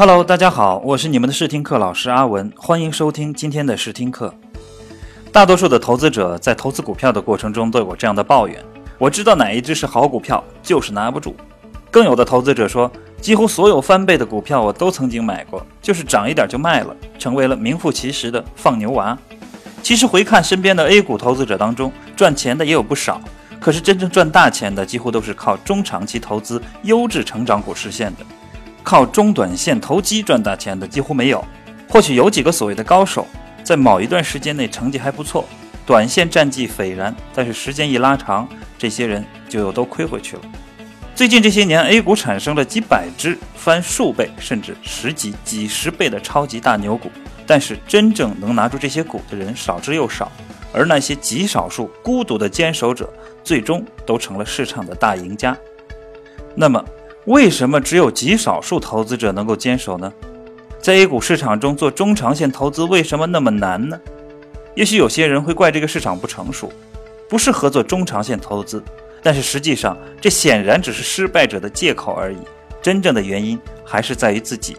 Hello，大家好，我是你们的试听课老师阿文，欢迎收听今天的试听课。大多数的投资者在投资股票的过程中都有这样的抱怨：我知道哪一只是好股票，就是拿不住。更有的投资者说，几乎所有翻倍的股票我都曾经买过，就是涨一点就卖了，成为了名副其实的放牛娃。其实回看身边的 A 股投资者当中，赚钱的也有不少，可是真正赚大钱的几乎都是靠中长期投资优质成长股实现的。靠中短线投机赚大钱的几乎没有，或许有几个所谓的高手，在某一段时间内成绩还不错，短线战绩斐然，但是时间一拉长，这些人就又都亏回去了。最近这些年，A 股产生了几百只翻数倍甚至十几、几十倍的超级大牛股，但是真正能拿住这些股的人少之又少，而那些极少数孤独的坚守者，最终都成了市场的大赢家。那么，为什么只有极少数投资者能够坚守呢？在 A 股市场中做中长线投资为什么那么难呢？也许有些人会怪这个市场不成熟，不适合做中长线投资。但是实际上，这显然只是失败者的借口而已。真正的原因还是在于自己。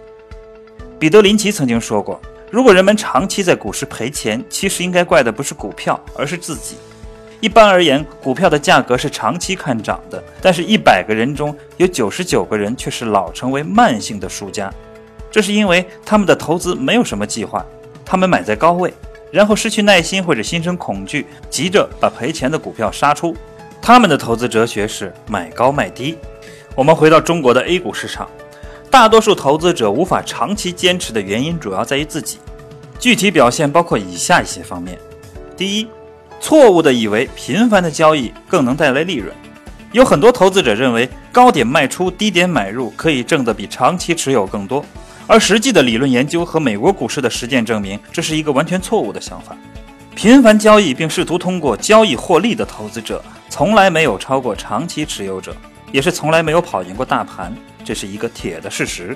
彼得林奇曾经说过：“如果人们长期在股市赔钱，其实应该怪的不是股票，而是自己。”一般而言，股票的价格是长期看涨的，但是一百个人中有九十九个人却是老成为慢性的输家。这是因为他们的投资没有什么计划，他们买在高位，然后失去耐心或者心生恐惧，急着把赔钱的股票杀出。他们的投资哲学是买高卖低。我们回到中国的 A 股市场，大多数投资者无法长期坚持的原因主要在于自己。具体表现包括以下一些方面：第一，错误的以为频繁的交易更能带来利润，有很多投资者认为高点卖出、低点买入可以挣得比长期持有更多，而实际的理论研究和美国股市的实践证明，这是一个完全错误的想法。频繁交易并试图通过交易获利的投资者，从来没有超过长期持有者，也是从来没有跑赢过大盘，这是一个铁的事实。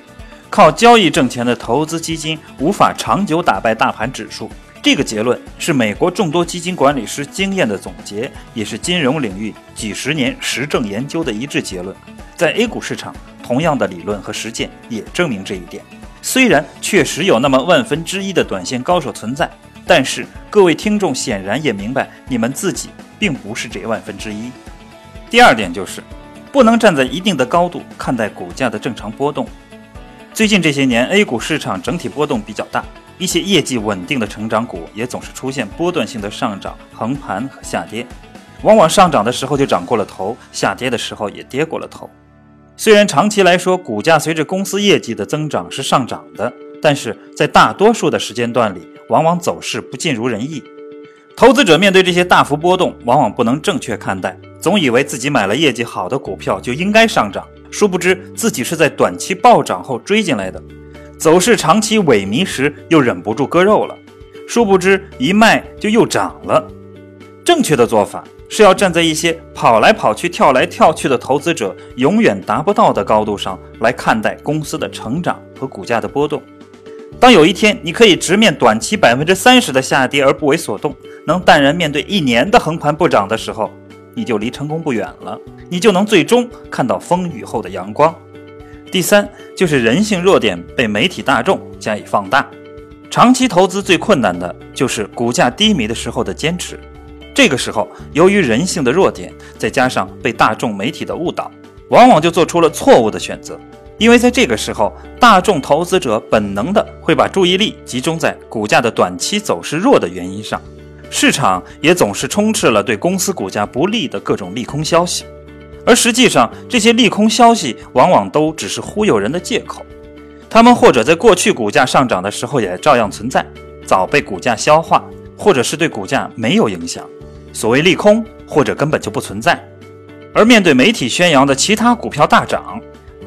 靠交易挣钱的投资基金无法长久打败大盘指数。这个结论是美国众多基金管理师经验的总结，也是金融领域几十年实证研究的一致结论。在 A 股市场，同样的理论和实践也证明这一点。虽然确实有那么万分之一的短线高手存在，但是各位听众显然也明白，你们自己并不是这万分之一。第二点就是，不能站在一定的高度看待股价的正常波动。最近这些年，A 股市场整体波动比较大。一些业绩稳定的成长股也总是出现波段性的上涨、横盘和下跌，往往上涨的时候就涨过了头，下跌的时候也跌过了头。虽然长期来说股价随着公司业绩的增长是上涨的，但是在大多数的时间段里，往往走势不尽如人意。投资者面对这些大幅波动，往往不能正确看待，总以为自己买了业绩好的股票就应该上涨，殊不知自己是在短期暴涨后追进来的。走势长期萎靡时，又忍不住割肉了，殊不知一卖就又涨了。正确的做法是要站在一些跑来跑去、跳来跳去的投资者永远达不到的高度上来看待公司的成长和股价的波动。当有一天你可以直面短期百分之三十的下跌而不为所动，能淡然面对一年的横盘不涨的时候，你就离成功不远了，你就能最终看到风雨后的阳光。第三就是人性弱点被媒体大众加以放大，长期投资最困难的就是股价低迷的时候的坚持。这个时候，由于人性的弱点，再加上被大众媒体的误导，往往就做出了错误的选择。因为在这个时候，大众投资者本能的会把注意力集中在股价的短期走势弱的原因上，市场也总是充斥了对公司股价不利的各种利空消息。而实际上，这些利空消息往往都只是忽悠人的借口，他们或者在过去股价上涨的时候也照样存在，早被股价消化，或者是对股价没有影响。所谓利空，或者根本就不存在。而面对媒体宣扬的其他股票大涨，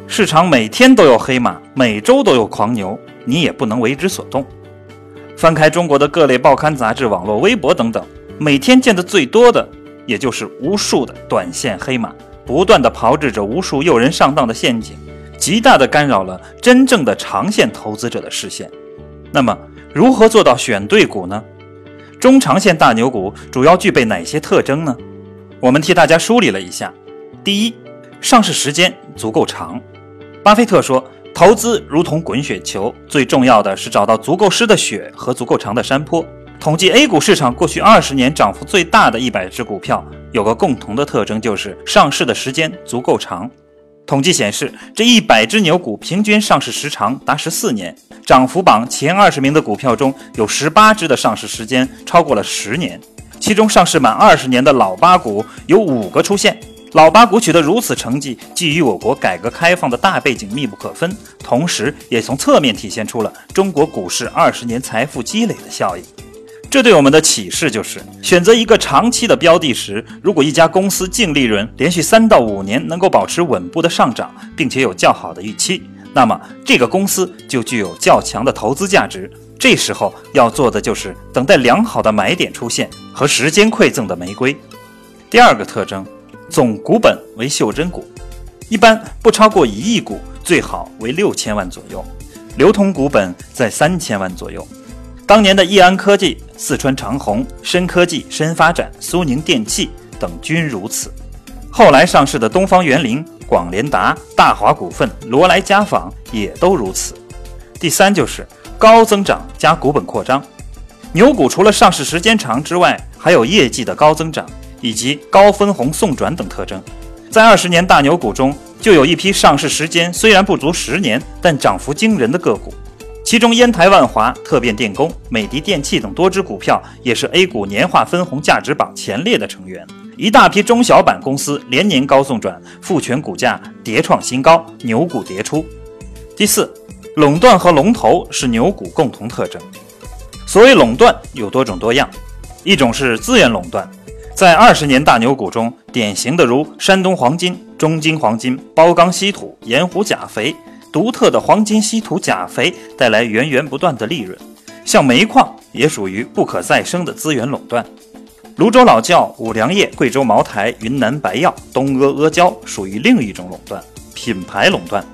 市场每天都有黑马，每周都有狂牛，你也不能为之所动。翻开中国的各类报刊杂志、网络微博等等，每天见的最多的，也就是无数的短线黑马。不断的炮制着无数诱人上当的陷阱，极大的干扰了真正的长线投资者的视线。那么，如何做到选对股呢？中长线大牛股主要具备哪些特征呢？我们替大家梳理了一下。第一，上市时间足够长。巴菲特说，投资如同滚雪球，最重要的是找到足够湿的雪和足够长的山坡。统计 A 股市场过去二十年涨幅最大的一百只股票，有个共同的特征，就是上市的时间足够长。统计显示，这一百只牛股平均上市时长达十四年。涨幅榜前二十名的股票中有十八只的上市时间超过了十年，其中上市满二十年的老八股有五个出现。老八股取得如此成绩，既与我国改革开放的大背景密不可分，同时也从侧面体现出了中国股市二十年财富积累的效应。这对我们的启示就是：选择一个长期的标的时，如果一家公司净利润连续三到五年能够保持稳步的上涨，并且有较好的预期，那么这个公司就具有较强的投资价值。这时候要做的就是等待良好的买点出现和时间馈赠的玫瑰。第二个特征。总股本为袖珍股，一般不超过一亿股，最好为六千万左右，流通股本在三千万左右。当年的易安科技、四川长虹、深科技、深发展、苏宁电器等均如此。后来上市的东方园林、广联达、大华股份、罗莱家纺也都如此。第三就是高增长加股本扩张。牛股除了上市时间长之外，还有业绩的高增长。以及高分红送转等特征，在二十年大牛股中，就有一批上市时间虽然不足十年，但涨幅惊人的个股。其中，烟台万华、特变电工、美的电器等多只股票也是 A 股年化分红价值榜前列的成员。一大批中小板公司连年高送转，复权股价迭创新高，牛股迭出。第四，垄断和龙头是牛股共同特征。所谓垄断有多种多样，一种是资源垄断。在二十年大牛股中，典型的如山东黄金、中金黄金、包钢稀土、盐湖钾肥，独特的黄金稀土钾肥带来源源不断的利润。像煤矿也属于不可再生的资源垄断。泸州老窖、五粮液、贵州茅台、云南白药、东阿阿胶属于另一种垄断，品牌垄断。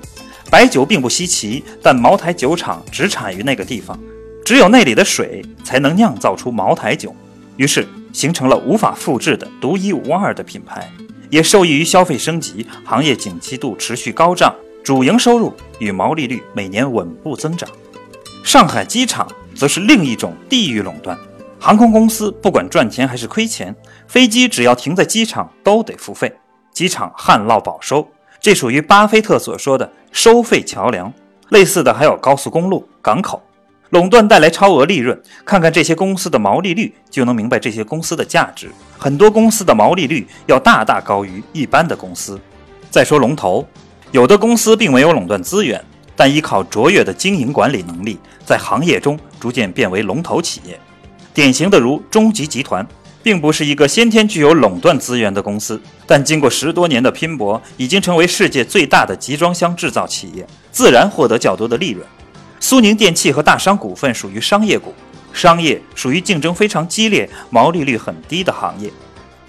白酒并不稀奇，但茅台酒厂只产于那个地方，只有那里的水才能酿造出茅台酒，于是。形成了无法复制的独一无二的品牌，也受益于消费升级、行业景气度持续高涨、主营收入与毛利率每年稳步增长。上海机场则是另一种地域垄断，航空公司不管赚钱还是亏钱，飞机只要停在机场都得付费，机场旱涝保收，这属于巴菲特所说的收费桥梁。类似的还有高速公路、港口。垄断带来超额利润，看看这些公司的毛利率，就能明白这些公司的价值。很多公司的毛利率要大大高于一般的公司。再说龙头，有的公司并没有垄断资源，但依靠卓越的经营管理能力，在行业中逐渐变为龙头企业。典型的如中集集团，并不是一个先天具有垄断资源的公司，但经过十多年的拼搏，已经成为世界最大的集装箱制造企业，自然获得较多的利润。苏宁电器和大商股份属于商业股，商业属于竞争非常激烈、毛利率很低的行业，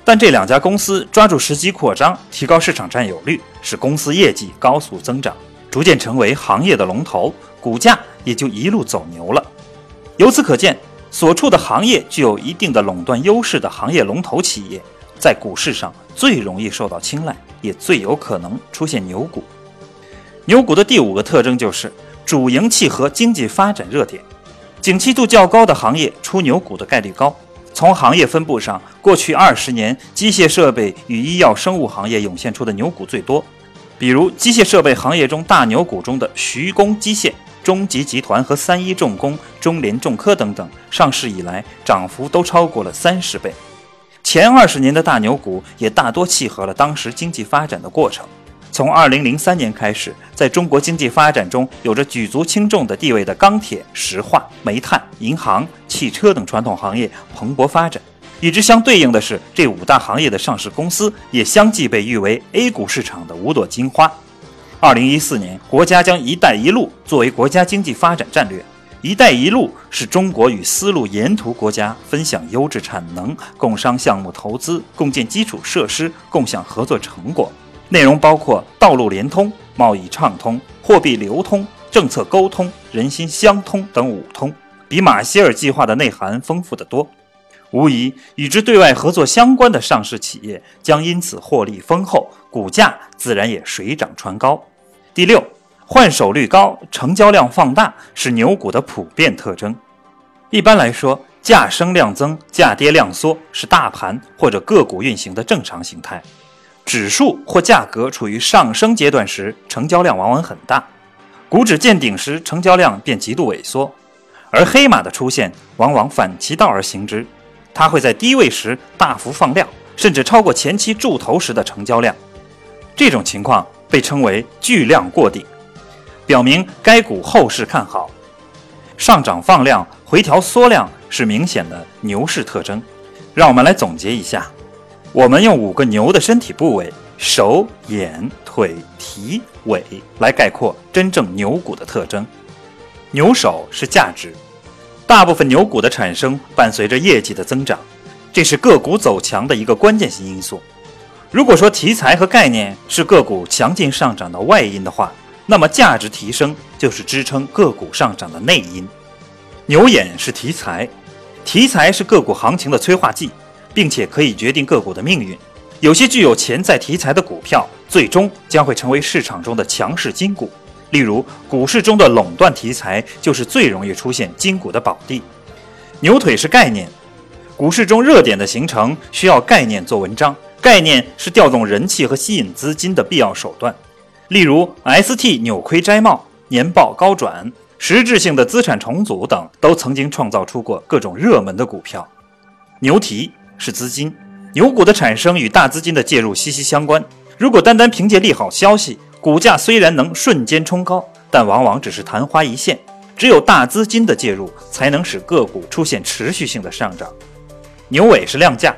但这两家公司抓住时机扩张，提高市场占有率，使公司业绩高速增长，逐渐成为行业的龙头，股价也就一路走牛了。由此可见，所处的行业具有一定的垄断优势的行业龙头企业，在股市上最容易受到青睐，也最有可能出现牛股。牛股的第五个特征就是。主营契合经济发展热点，景气度较高的行业出牛股的概率高。从行业分布上，过去二十年，机械设备与医药生物行业涌现出的牛股最多。比如，机械设备行业中大牛股中的徐工机械、中集集团和三一重工、中联重科等等，上市以来涨幅都超过了三十倍。前二十年的大牛股也大多契合了当时经济发展的过程。从二零零三年开始，在中国经济发展中有着举足轻重的地位的钢铁、石化、煤炭、银行、汽车等传统行业蓬勃发展。与之相对应的是，这五大行业的上市公司也相继被誉为 A 股市场的五朵金花。二零一四年，国家将“一带一路”作为国家经济发展战略，“一带一路”是中国与丝路沿途国家分享优质产能、共商项目投资、共建基础设施、共享合作成果。内容包括道路连通、贸易畅通、货币流通、政策沟通、人心相通等五通，比马歇尔计划的内涵丰富得多。无疑，与之对外合作相关的上市企业将因此获利丰厚，股价自然也水涨船高。第六，换手率高、成交量放大是牛股的普遍特征。一般来说，价升量增、价跌量缩是大盘或者个股运行的正常形态。指数或价格处于上升阶段时，成交量往往很大；股指见顶时，成交量便极度萎缩。而黑马的出现往往反其道而行之，它会在低位时大幅放量，甚至超过前期筑头时的成交量。这种情况被称为巨量过顶，表明该股后市看好。上涨放量、回调缩量是明显的牛市特征。让我们来总结一下。我们用五个牛的身体部位手、眼、腿、蹄、尾来概括真正牛股的特征。牛首是价值，大部分牛股的产生伴随着业绩的增长，这是个股走强的一个关键性因素。如果说题材和概念是个股强劲上涨的外因的话，那么价值提升就是支撑个股上涨的内因。牛眼是题材，题材是个股行情的催化剂。并且可以决定个股的命运。有些具有潜在题材的股票，最终将会成为市场中的强势金股。例如，股市中的垄断题材就是最容易出现金股的宝地。牛腿是概念，股市中热点的形成需要概念做文章，概念是调动人气和吸引资金的必要手段。例如，ST 扭亏摘帽、年报高转、实质性的资产重组等，都曾经创造出过各种热门的股票。牛蹄。是资金，牛股的产生与大资金的介入息息相关。如果单单凭借利好消息，股价虽然能瞬间冲高，但往往只是昙花一现。只有大资金的介入，才能使个股出现持续性的上涨。牛尾是量价，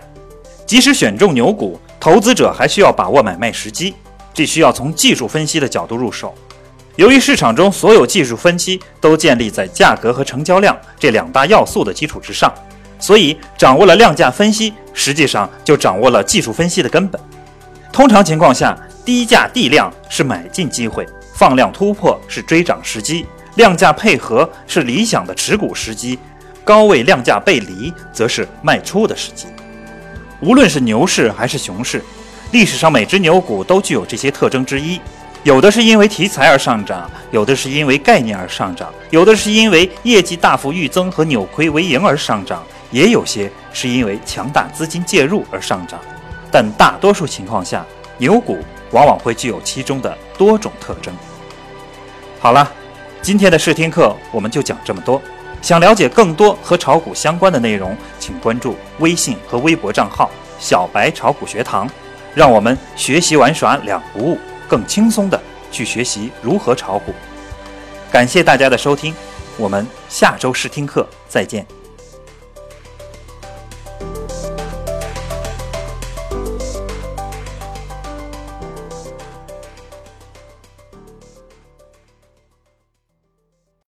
即使选中牛股，投资者还需要把握买卖时机，这需要从技术分析的角度入手。由于市场中所有技术分析都建立在价格和成交量这两大要素的基础之上。所以，掌握了量价分析，实际上就掌握了技术分析的根本。通常情况下，低价地量是买进机会，放量突破是追涨时机，量价配合是理想的持股时机，高位量价背离则是卖出的时机。无论是牛市还是熊市，历史上每只牛股都具有这些特征之一。有的是因为题材而上涨，有的是因为概念而上涨，有的是因为业绩大幅预增和扭亏为盈而上涨。也有些是因为强大资金介入而上涨，但大多数情况下，牛股往往会具有其中的多种特征。好了，今天的试听课我们就讲这么多。想了解更多和炒股相关的内容，请关注微信和微博账号“小白炒股学堂”，让我们学习玩耍两不误，更轻松的去学习如何炒股。感谢大家的收听，我们下周试听课再见。